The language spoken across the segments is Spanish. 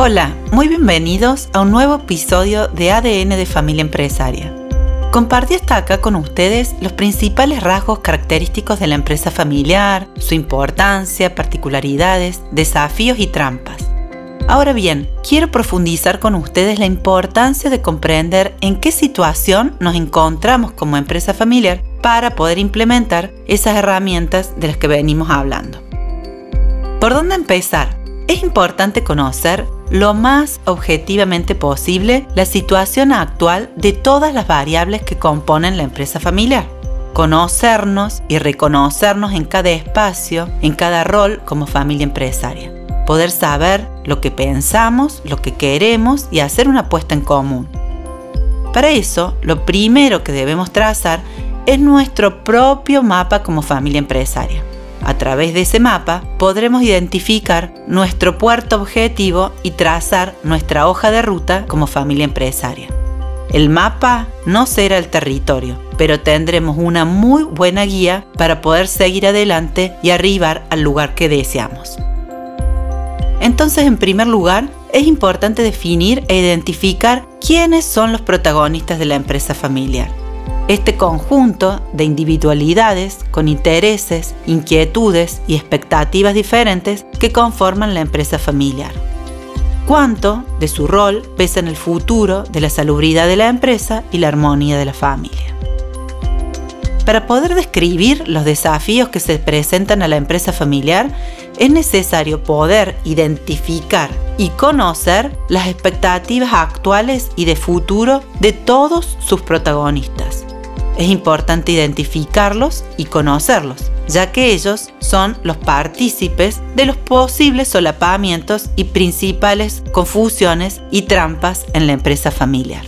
Hola, muy bienvenidos a un nuevo episodio de ADN de Familia Empresaria. Compartí hasta acá con ustedes los principales rasgos característicos de la empresa familiar, su importancia, particularidades, desafíos y trampas. Ahora bien, quiero profundizar con ustedes la importancia de comprender en qué situación nos encontramos como empresa familiar para poder implementar esas herramientas de las que venimos hablando. ¿Por dónde empezar? Es importante conocer lo más objetivamente posible la situación actual de todas las variables que componen la empresa familiar. Conocernos y reconocernos en cada espacio, en cada rol como familia empresaria. Poder saber lo que pensamos, lo que queremos y hacer una apuesta en común. Para eso, lo primero que debemos trazar es nuestro propio mapa como familia empresaria. A través de ese mapa podremos identificar nuestro puerto objetivo y trazar nuestra hoja de ruta como familia empresaria. El mapa no será el territorio, pero tendremos una muy buena guía para poder seguir adelante y arribar al lugar que deseamos. Entonces, en primer lugar, es importante definir e identificar quiénes son los protagonistas de la empresa familiar este conjunto de individualidades con intereses, inquietudes y expectativas diferentes que conforman la empresa familiar. ¿Cuánto de su rol pesa en el futuro de la salubridad de la empresa y la armonía de la familia? Para poder describir los desafíos que se presentan a la empresa familiar, es necesario poder identificar y conocer las expectativas actuales y de futuro de todos sus protagonistas es importante identificarlos y conocerlos, ya que ellos son los partícipes de los posibles solapamientos y principales confusiones y trampas en la empresa familiar.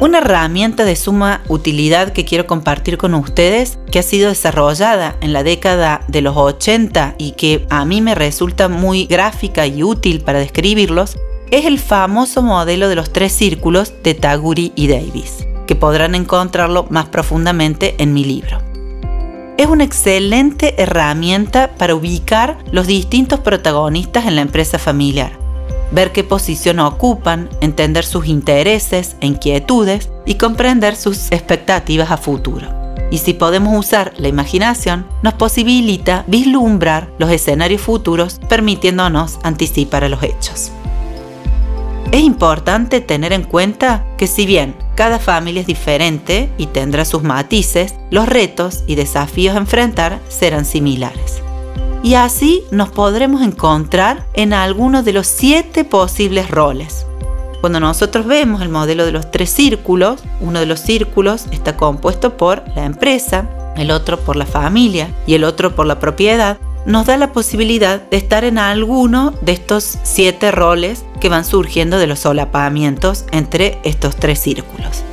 Una herramienta de suma utilidad que quiero compartir con ustedes, que ha sido desarrollada en la década de los 80 y que a mí me resulta muy gráfica y útil para describirlos, es el famoso modelo de los tres círculos de Taguri y Davis, que podrán encontrarlo más profundamente en mi libro. Es una excelente herramienta para ubicar los distintos protagonistas en la empresa familiar, ver qué posición ocupan, entender sus intereses e inquietudes y comprender sus expectativas a futuro. Y si podemos usar la imaginación, nos posibilita vislumbrar los escenarios futuros permitiéndonos anticipar a los hechos. Es importante tener en cuenta que si bien cada familia es diferente y tendrá sus matices, los retos y desafíos a enfrentar serán similares. Y así nos podremos encontrar en alguno de los siete posibles roles. Cuando nosotros vemos el modelo de los tres círculos, uno de los círculos está compuesto por la empresa, el otro por la familia y el otro por la propiedad, nos da la posibilidad de estar en alguno de estos siete roles que van surgiendo de los solapamientos entre estos tres círculos.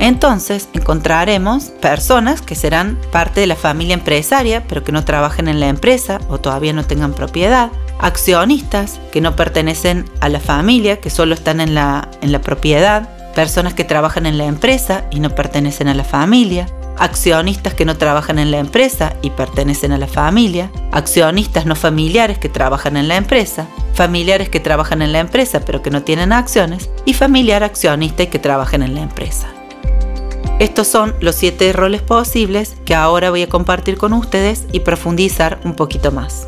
Entonces encontraremos personas que serán parte de la familia empresaria, pero que no trabajen en la empresa o todavía no tengan propiedad. Accionistas que no pertenecen a la familia, que solo están en la, en la propiedad. Personas que trabajan en la empresa y no pertenecen a la familia accionistas que no trabajan en la empresa y pertenecen a la familia, accionistas no familiares que trabajan en la empresa, familiares que trabajan en la empresa pero que no tienen acciones y familiar accionista y que trabajan en la empresa. Estos son los siete roles posibles que ahora voy a compartir con ustedes y profundizar un poquito más.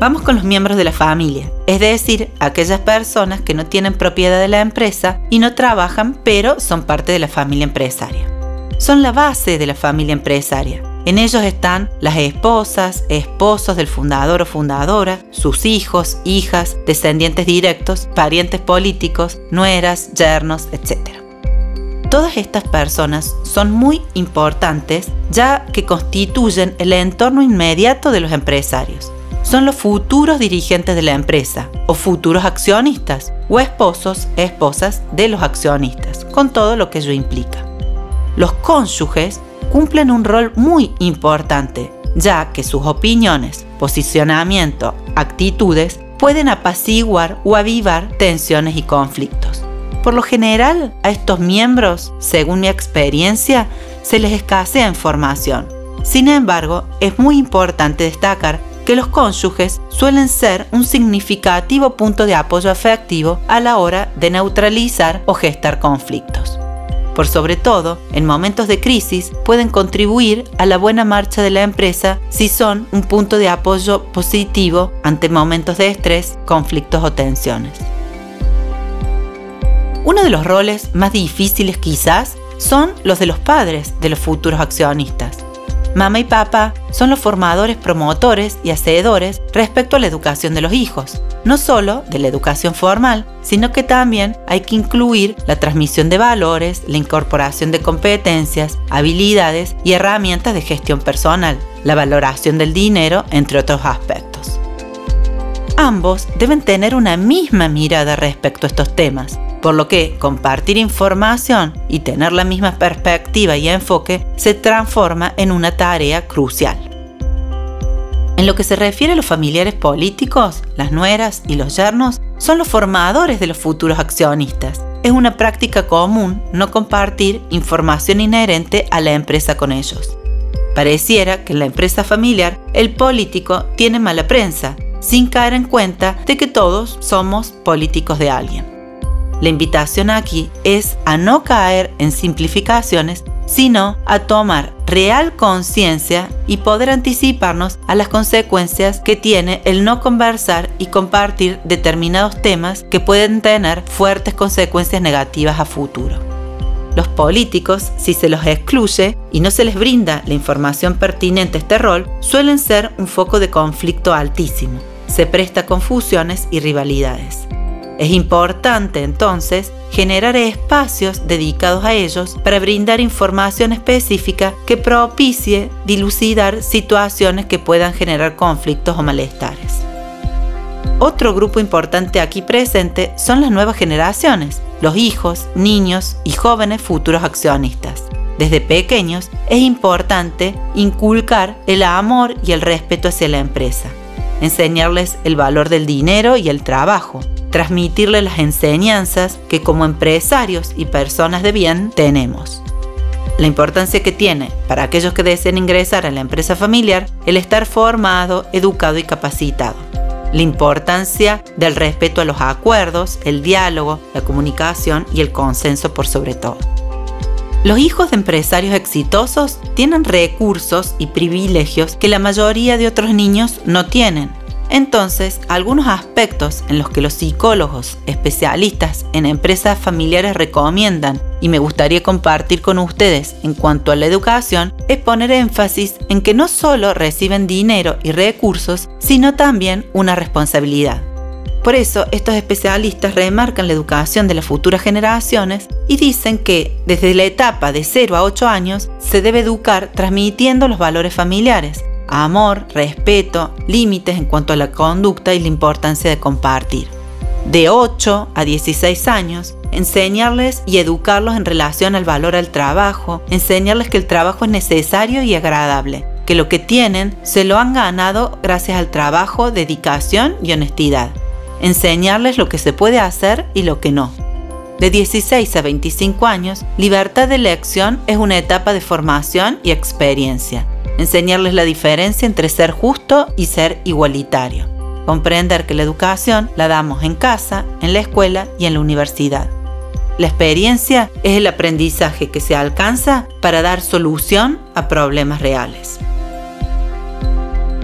Vamos con los miembros de la familia, es decir, aquellas personas que no tienen propiedad de la empresa y no trabajan pero son parte de la familia empresaria son la base de la familia empresaria. En ellos están las esposas, esposos del fundador o fundadora, sus hijos, hijas, descendientes directos, parientes políticos, nueras, yernos, etc. Todas estas personas son muy importantes ya que constituyen el entorno inmediato de los empresarios. Son los futuros dirigentes de la empresa o futuros accionistas o esposos, esposas de los accionistas, con todo lo que ello implica los cónyuges cumplen un rol muy importante, ya que sus opiniones, posicionamiento, actitudes pueden apaciguar o avivar tensiones y conflictos. Por lo general, a estos miembros, según mi experiencia, se les escasea información. Sin embargo, es muy importante destacar que los cónyuges suelen ser un significativo punto de apoyo afectivo a la hora de neutralizar o gestar conflictos. Por sobre todo, en momentos de crisis pueden contribuir a la buena marcha de la empresa si son un punto de apoyo positivo ante momentos de estrés, conflictos o tensiones. Uno de los roles más difíciles quizás son los de los padres de los futuros accionistas. Mamá y papá son los formadores, promotores y hacedores respecto a la educación de los hijos, no solo de la educación formal, sino que también hay que incluir la transmisión de valores, la incorporación de competencias, habilidades y herramientas de gestión personal, la valoración del dinero, entre otros aspectos. Ambos deben tener una misma mirada respecto a estos temas, por lo que compartir información y tener la misma perspectiva y enfoque se transforma en una tarea crucial. En lo que se refiere a los familiares políticos, las nueras y los yernos son los formadores de los futuros accionistas. Es una práctica común no compartir información inherente a la empresa con ellos. Pareciera que en la empresa familiar el político tiene mala prensa, sin caer en cuenta de que todos somos políticos de alguien. La invitación aquí es a no caer en simplificaciones, sino a tomar real conciencia y poder anticiparnos a las consecuencias que tiene el no conversar y compartir determinados temas que pueden tener fuertes consecuencias negativas a futuro. Los políticos, si se los excluye y no se les brinda la información pertinente a este rol, suelen ser un foco de conflicto altísimo. Se presta confusiones y rivalidades. Es importante entonces generar espacios dedicados a ellos para brindar información específica que propicie dilucidar situaciones que puedan generar conflictos o malestares. Otro grupo importante aquí presente son las nuevas generaciones, los hijos, niños y jóvenes futuros accionistas. Desde pequeños es importante inculcar el amor y el respeto hacia la empresa, enseñarles el valor del dinero y el trabajo, transmitirle las enseñanzas que como empresarios y personas de bien tenemos. La importancia que tiene para aquellos que deseen ingresar a la empresa familiar el estar formado, educado y capacitado. La importancia del respeto a los acuerdos, el diálogo, la comunicación y el consenso por sobre todo. Los hijos de empresarios exitosos tienen recursos y privilegios que la mayoría de otros niños no tienen entonces, algunos aspectos en los que los psicólogos especialistas en empresas familiares recomiendan y me gustaría compartir con ustedes en cuanto a la educación es poner énfasis en que no solo reciben dinero y recursos, sino también una responsabilidad. Por eso, estos especialistas remarcan la educación de las futuras generaciones y dicen que desde la etapa de 0 a 8 años se debe educar transmitiendo los valores familiares, amor, respeto, límites en cuanto a la conducta y la importancia de compartir. De 8 a 16 años, enseñarles y educarlos en relación al valor al trabajo, enseñarles que el trabajo es necesario y agradable, que lo que tienen se lo han ganado gracias al trabajo, dedicación y honestidad. Enseñarles lo que se puede hacer y lo que no. De 16 a 25 años, libertad de elección es una etapa de formación y experiencia enseñarles la diferencia entre ser justo y ser igualitario, comprender que la educación la damos en casa, en la escuela y en la universidad. La experiencia es el aprendizaje que se alcanza para dar solución a problemas reales.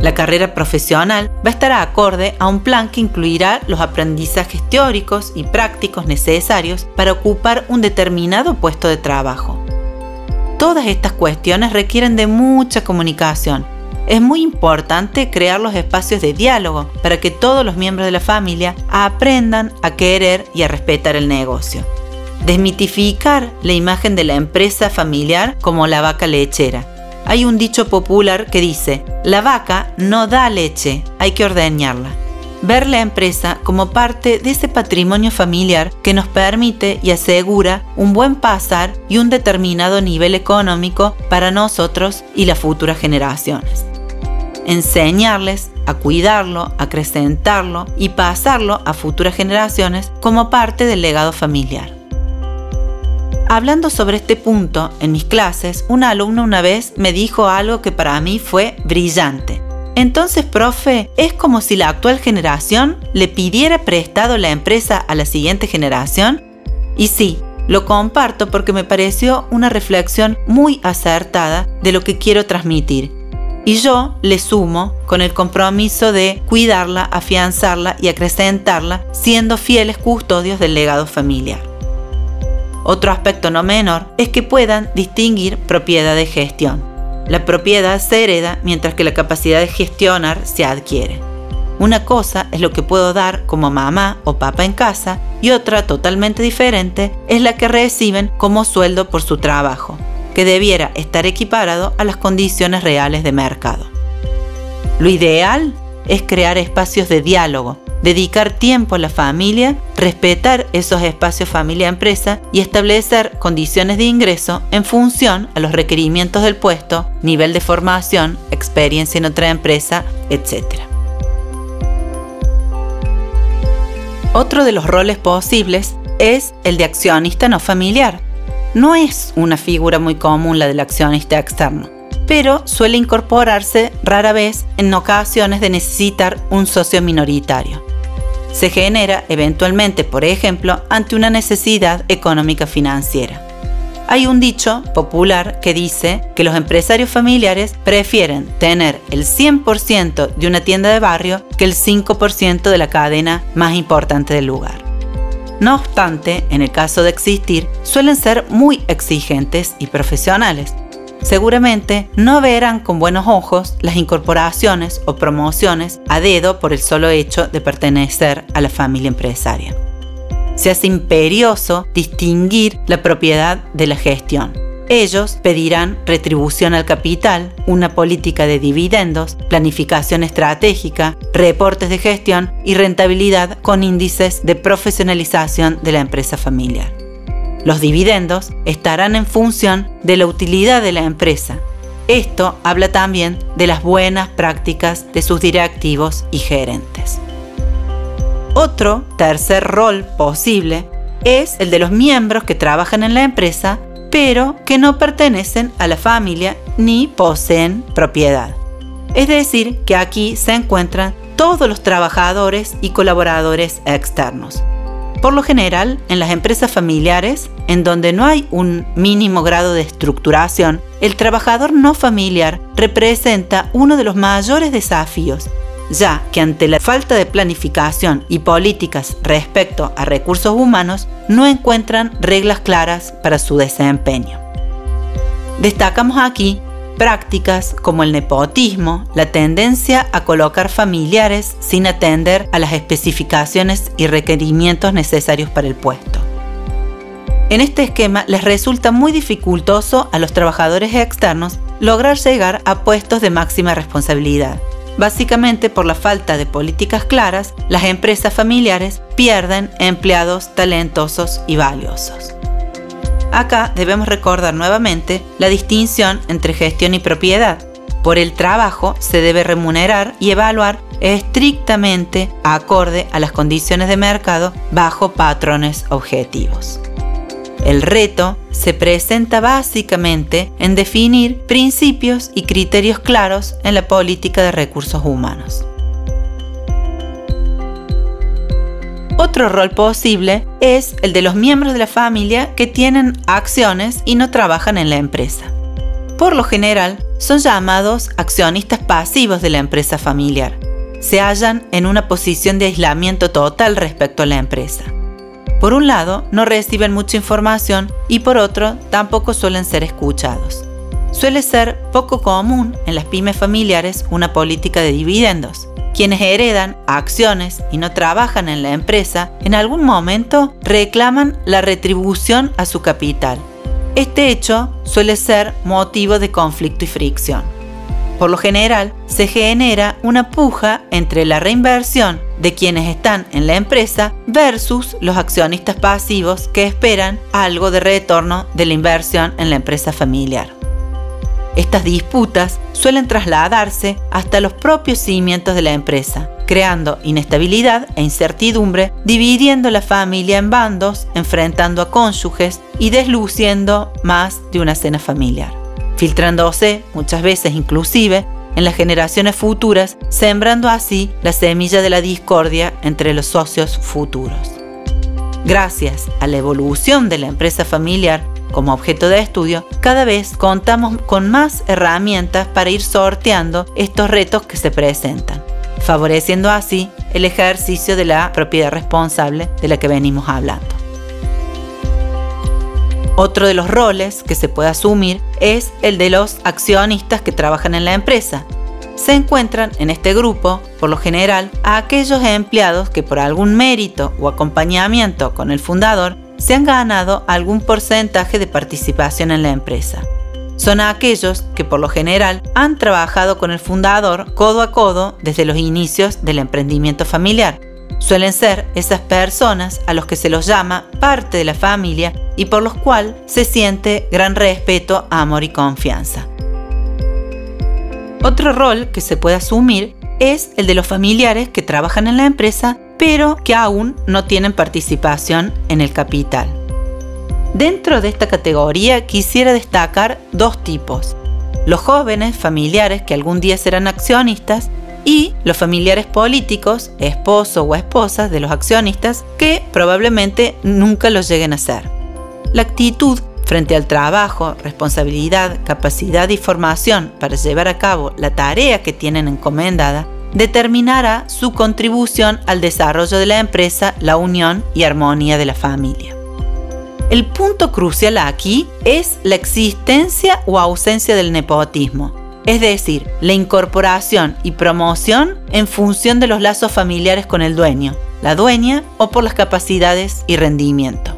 La carrera profesional va a estar acorde a un plan que incluirá los aprendizajes teóricos y prácticos necesarios para ocupar un determinado puesto de trabajo. Todas estas cuestiones requieren de mucha comunicación. Es muy importante crear los espacios de diálogo para que todos los miembros de la familia aprendan a querer y a respetar el negocio. Desmitificar la imagen de la empresa familiar como la vaca lechera. Hay un dicho popular que dice, la vaca no da leche, hay que ordeñarla ver la empresa como parte de ese patrimonio familiar que nos permite y asegura un buen pasar y un determinado nivel económico para nosotros y las futuras generaciones. Enseñarles a cuidarlo, acrecentarlo y pasarlo a futuras generaciones como parte del legado familiar. Hablando sobre este punto en mis clases, un alumno una vez me dijo algo que para mí fue brillante Entonces, profe, es como si la actual generación le pidiera prestado la empresa a la siguiente generación. Y sí, lo comparto porque me pareció una reflexión muy acertada de lo que quiero transmitir. Y yo le sumo con el compromiso de cuidarla, afianzarla y acrecentarla, siendo fieles custodios del legado familiar. Otro aspecto no menor es que puedan distinguir propiedad de gestión. La propiedad se hereda mientras que la capacidad de gestionar se adquiere. Una cosa es lo que puedo dar como mamá o papá en casa y otra totalmente diferente es la que reciben como sueldo por su trabajo, que debiera estar equiparado a las condiciones reales de mercado. Lo ideal es crear espacios de diálogo, dedicar tiempo a la familia, respetar esos espacios familia-empresa y establecer condiciones de ingreso en función a los requerimientos del puesto, nivel de formación, experiencia en otra empresa, etc. Otro de los roles posibles es el de accionista no familiar. No es una figura muy común la del accionista externo, pero suele incorporarse rara vez en ocasiones de necesitar un socio minoritario se genera eventualmente, por ejemplo, ante una necesidad económica financiera. Hay un dicho popular que dice que los empresarios familiares prefieren tener el 100% de una tienda de barrio que el 5% de la cadena más importante del lugar. No obstante, en el caso de existir, suelen ser muy exigentes y profesionales, seguramente no verán con buenos ojos las incorporaciones o promociones a dedo por el solo hecho de pertenecer a la familia empresaria. Se hace imperioso distinguir la propiedad de la gestión. Ellos pedirán retribución al capital, una política de dividendos, planificación estratégica, reportes de gestión y rentabilidad con índices de profesionalización de la empresa familiar. Los dividendos estarán en función de la utilidad de la empresa. Esto habla también de las buenas prácticas de sus directivos y gerentes. Otro tercer rol posible es el de los miembros que trabajan en la empresa pero que no pertenecen a la familia ni poseen propiedad. Es decir, que aquí se encuentran todos los trabajadores y colaboradores externos. Por lo general, en las empresas familiares, en donde no hay un mínimo grado de estructuración, el trabajador no familiar representa uno de los mayores desafíos, ya que ante la falta de planificación y políticas respecto a recursos humanos, no encuentran reglas claras para su desempeño. Destacamos aquí prácticas como el nepotismo, la tendencia a colocar familiares sin atender a las especificaciones y requerimientos necesarios para el puesto. En este esquema les resulta muy dificultoso a los trabajadores externos lograr llegar a puestos de máxima responsabilidad. Básicamente por la falta de políticas claras, las empresas familiares pierden empleados talentosos y valiosos. Acá debemos recordar nuevamente la distinción entre gestión y propiedad. Por el trabajo se debe remunerar y evaluar estrictamente acorde a las condiciones de mercado bajo patrones objetivos. El reto se presenta básicamente en definir principios y criterios claros en la política de recursos humanos. Otro rol posible es el de los miembros de la familia que tienen acciones y no trabajan en la empresa. Por lo general, son llamados accionistas pasivos de la empresa familiar. Se hallan en una posición de aislamiento total respecto a la empresa. Por un lado, no reciben mucha información y por otro, tampoco suelen ser escuchados. Suele ser poco común en las pymes familiares una política de dividendos. Quienes heredan acciones y no trabajan en la empresa, en algún momento reclaman la retribución a su capital. Este hecho suele ser motivo de conflicto y fricción. Por lo general, se genera una puja entre la reinversión de quienes están en la empresa versus los accionistas pasivos que esperan algo de retorno de la inversión en la empresa familiar. Estas disputas suelen trasladarse hasta los propios cimientos de la empresa, creando inestabilidad e incertidumbre, dividiendo la familia en bandos, enfrentando a cónyuges y desluciendo más de una cena familiar, filtrándose muchas veces inclusive en las generaciones futuras, sembrando así la semilla de la discordia entre los socios futuros. Gracias a la evolución de la empresa familiar como objeto de estudio, cada vez contamos con más herramientas para ir sorteando estos retos que se presentan, favoreciendo así el ejercicio de la propiedad responsable de la que venimos hablando. Otro de los roles que se puede asumir es el de los accionistas que trabajan en la empresa. Se encuentran en este grupo, por lo general, a aquellos empleados que por algún mérito o acompañamiento con el fundador se han ganado algún porcentaje de participación en la empresa. Son aquellos que por lo general han trabajado con el fundador codo a codo desde los inicios del emprendimiento familiar Suelen ser esas personas a los que se los llama parte de la familia y por los cuales se siente gran respeto, amor y confianza. Otro rol que se puede asumir es el de los familiares que trabajan en la empresa pero que aún no tienen participación en el capital. Dentro de esta categoría quisiera destacar dos tipos. Los jóvenes familiares que algún día serán accionistas y los familiares políticos, esposo o esposas de los accionistas, que probablemente nunca los lleguen a ser. La actitud frente al trabajo, responsabilidad, capacidad y formación para llevar a cabo la tarea que tienen encomendada determinará su contribución al desarrollo de la empresa, la unión y armonía de la familia. El punto crucial aquí es la existencia o ausencia del nepotismo, es decir, la incorporación y promoción en función de los lazos familiares con el dueño, la dueña o por las capacidades y rendimiento.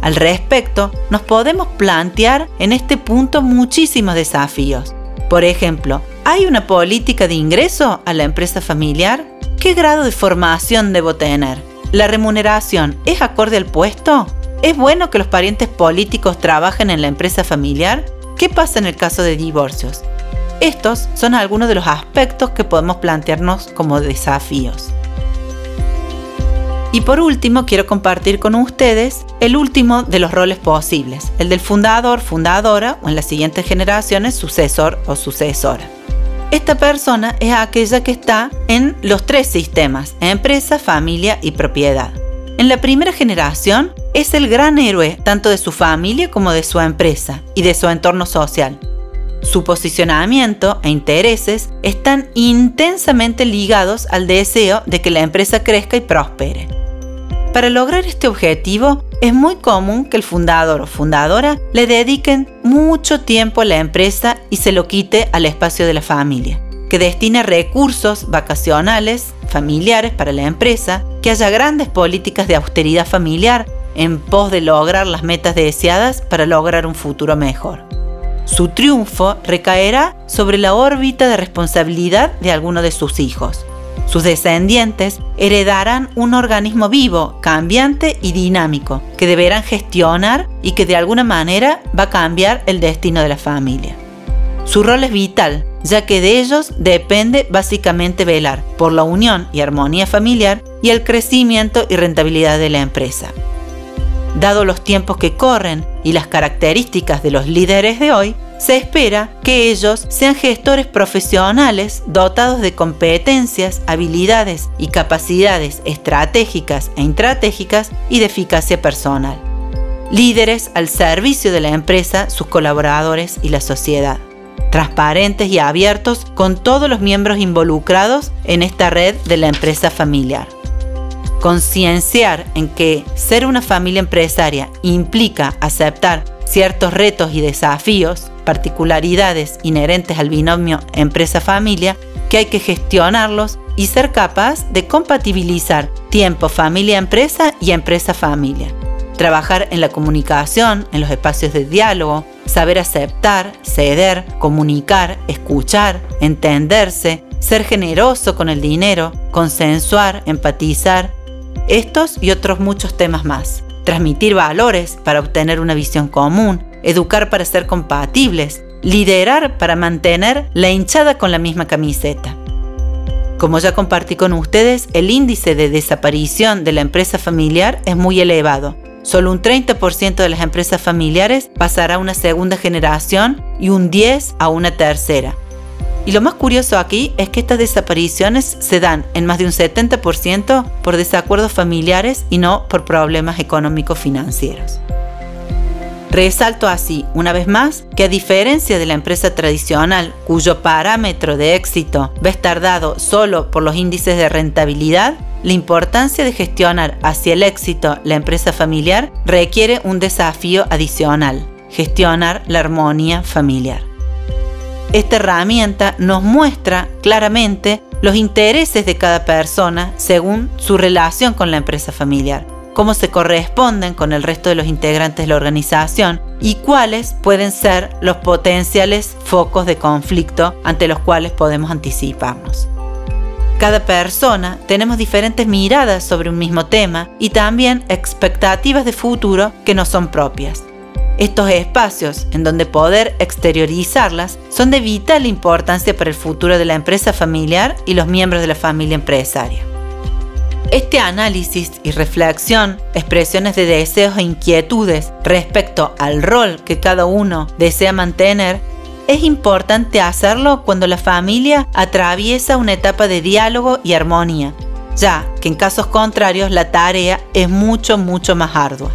Al respecto, nos podemos plantear en este punto muchísimos desafíos. Por ejemplo, ¿hay una política de ingreso a la empresa familiar? ¿Qué grado de formación debo tener? ¿La remuneración es acorde al puesto? ¿Es bueno que los parientes políticos trabajen en la empresa familiar? ¿Qué pasa en el caso de divorcios? Estos son algunos de los aspectos que podemos plantearnos como desafíos. Y por último, quiero compartir con ustedes el último de los roles posibles, el del fundador, fundadora o en las siguientes generaciones sucesor o sucesora. Esta persona es aquella que está en los tres sistemas, empresa, familia y propiedad. En la primera generación es el gran héroe tanto de su familia como de su empresa y de su entorno social. Su posicionamiento e intereses están intensamente ligados al deseo de que la empresa crezca y prospere. Para lograr este objetivo, es muy común que el fundador o fundadora le dediquen mucho tiempo a la empresa y se lo quite al espacio de la familia, que destine recursos vacacionales, familiares para la empresa, que haya grandes políticas de austeridad familiar en pos de lograr las metas deseadas para lograr un futuro mejor. Su triunfo recaerá sobre la órbita de responsabilidad de alguno de sus hijos. Sus descendientes heredarán un organismo vivo, cambiante y dinámico, que deberán gestionar y que de alguna manera va a cambiar el destino de la familia. Su rol es vital, ya que de ellos depende básicamente velar por la unión y armonía familiar y el crecimiento y rentabilidad de la empresa. Dado los tiempos que corren y las características de los líderes de hoy, se espera que ellos sean gestores profesionales dotados de competencias, habilidades y capacidades estratégicas e intratégicas y de eficacia personal. Líderes al servicio de la empresa, sus colaboradores y la sociedad. Transparentes y abiertos con todos los miembros involucrados en esta red de la empresa familiar concienciar en que ser una familia empresaria implica aceptar ciertos retos y desafíos, particularidades inherentes al binomio empresa-familia, que hay que gestionarlos y ser capaz de compatibilizar tiempo familia-empresa y empresa-familia. Trabajar en la comunicación, en los espacios de diálogo, saber aceptar, ceder, comunicar, escuchar, entenderse, ser generoso con el dinero, consensuar, empatizar, estos y otros muchos temas más. Transmitir valores para obtener una visión común, educar para ser compatibles, liderar para mantener la hinchada con la misma camiseta. Como ya compartí con ustedes, el índice de desaparición de la empresa familiar es muy elevado. Solo un 30% de las empresas familiares pasará a una segunda generación y un 10% a una tercera. Y lo más curioso aquí es que estas desapariciones se dan en más de un 70% por desacuerdos familiares y no por problemas económicos financieros. Resalto así, una vez más, que a diferencia de la empresa tradicional, cuyo parámetro de éxito va a estar dado solo por los índices de rentabilidad, la importancia de gestionar hacia el éxito la empresa familiar requiere un desafío adicional, gestionar la armonía familiar. Esta herramienta nos muestra claramente los intereses de cada persona según su relación con la empresa familiar, cómo se corresponden con el resto de los integrantes de la organización y cuáles pueden ser los potenciales focos de conflicto ante los cuales podemos anticiparnos. Cada persona tenemos diferentes miradas sobre un mismo tema y también expectativas de futuro que no son propias. Estos espacios en donde poder exteriorizarlas son de vital importancia para el futuro de la empresa familiar y los miembros de la familia empresaria. Este análisis y reflexión, expresiones de deseos e inquietudes respecto al rol que cada uno desea mantener, es importante hacerlo cuando la familia atraviesa una etapa de diálogo y armonía, ya que en casos contrarios la tarea es mucho, mucho más ardua.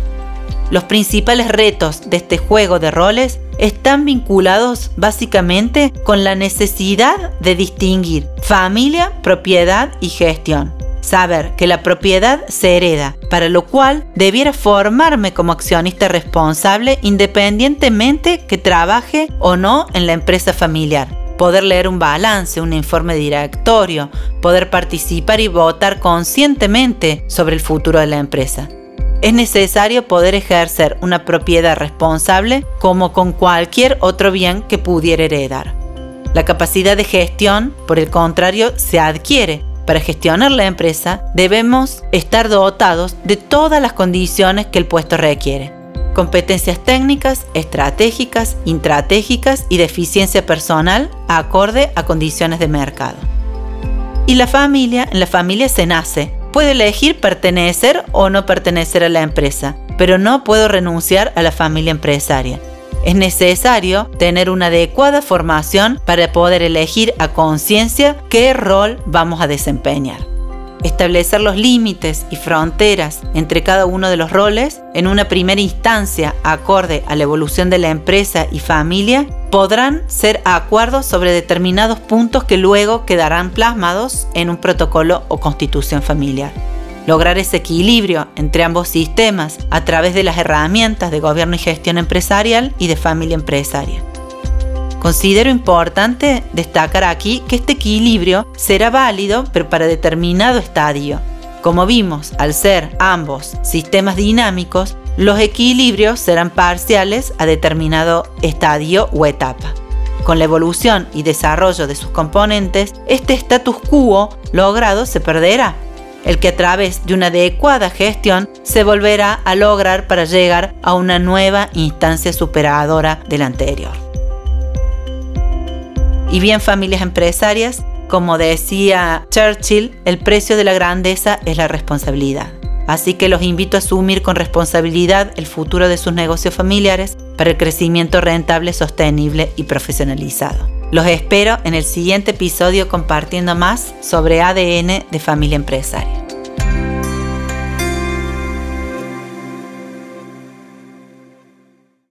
Los principales retos de este juego de roles están vinculados básicamente con la necesidad de distinguir familia, propiedad y gestión. Saber que la propiedad se hereda, para lo cual debiera formarme como accionista responsable independientemente que trabaje o no en la empresa familiar poder leer un balance, un informe directorio, poder participar y votar conscientemente sobre el futuro de la empresa es necesario poder ejercer una propiedad responsable como con cualquier otro bien que pudiera heredar. La capacidad de gestión, por el contrario, se adquiere. Para gestionar la empresa debemos estar dotados de todas las condiciones que el puesto requiere. Competencias técnicas, estratégicas, intratégicas y de eficiencia personal acorde a condiciones de mercado. Y la familia, en la familia se nace, Puedo elegir pertenecer o no pertenecer a la empresa, pero no puedo renunciar a la familia empresaria. Es necesario tener una adecuada formación para poder elegir a conciencia qué rol vamos a desempeñar. Establecer los límites y fronteras entre cada uno de los roles en una primera instancia acorde a la evolución de la empresa y familia podrán ser acuerdos sobre determinados puntos que luego quedarán plasmados en un protocolo o constitución familiar. Lograr ese equilibrio entre ambos sistemas a través de las herramientas de gobierno y gestión empresarial y de familia empresaria. Considero importante destacar aquí que este equilibrio será válido pero para determinado estadio. Como vimos, al ser ambos sistemas dinámicos, los equilibrios serán parciales a determinado estadio o etapa. Con la evolución y desarrollo de sus componentes, este status quo logrado se perderá, el que a través de una adecuada gestión se volverá a lograr para llegar a una nueva instancia superadora del anterior. Y bien familias empresarias, como decía Churchill, el precio de la grandeza es la responsabilidad. Así que los invito a asumir con responsabilidad el futuro de sus negocios familiares para el crecimiento rentable, sostenible y profesionalizado. Los espero en el siguiente episodio compartiendo más sobre ADN de familia empresaria.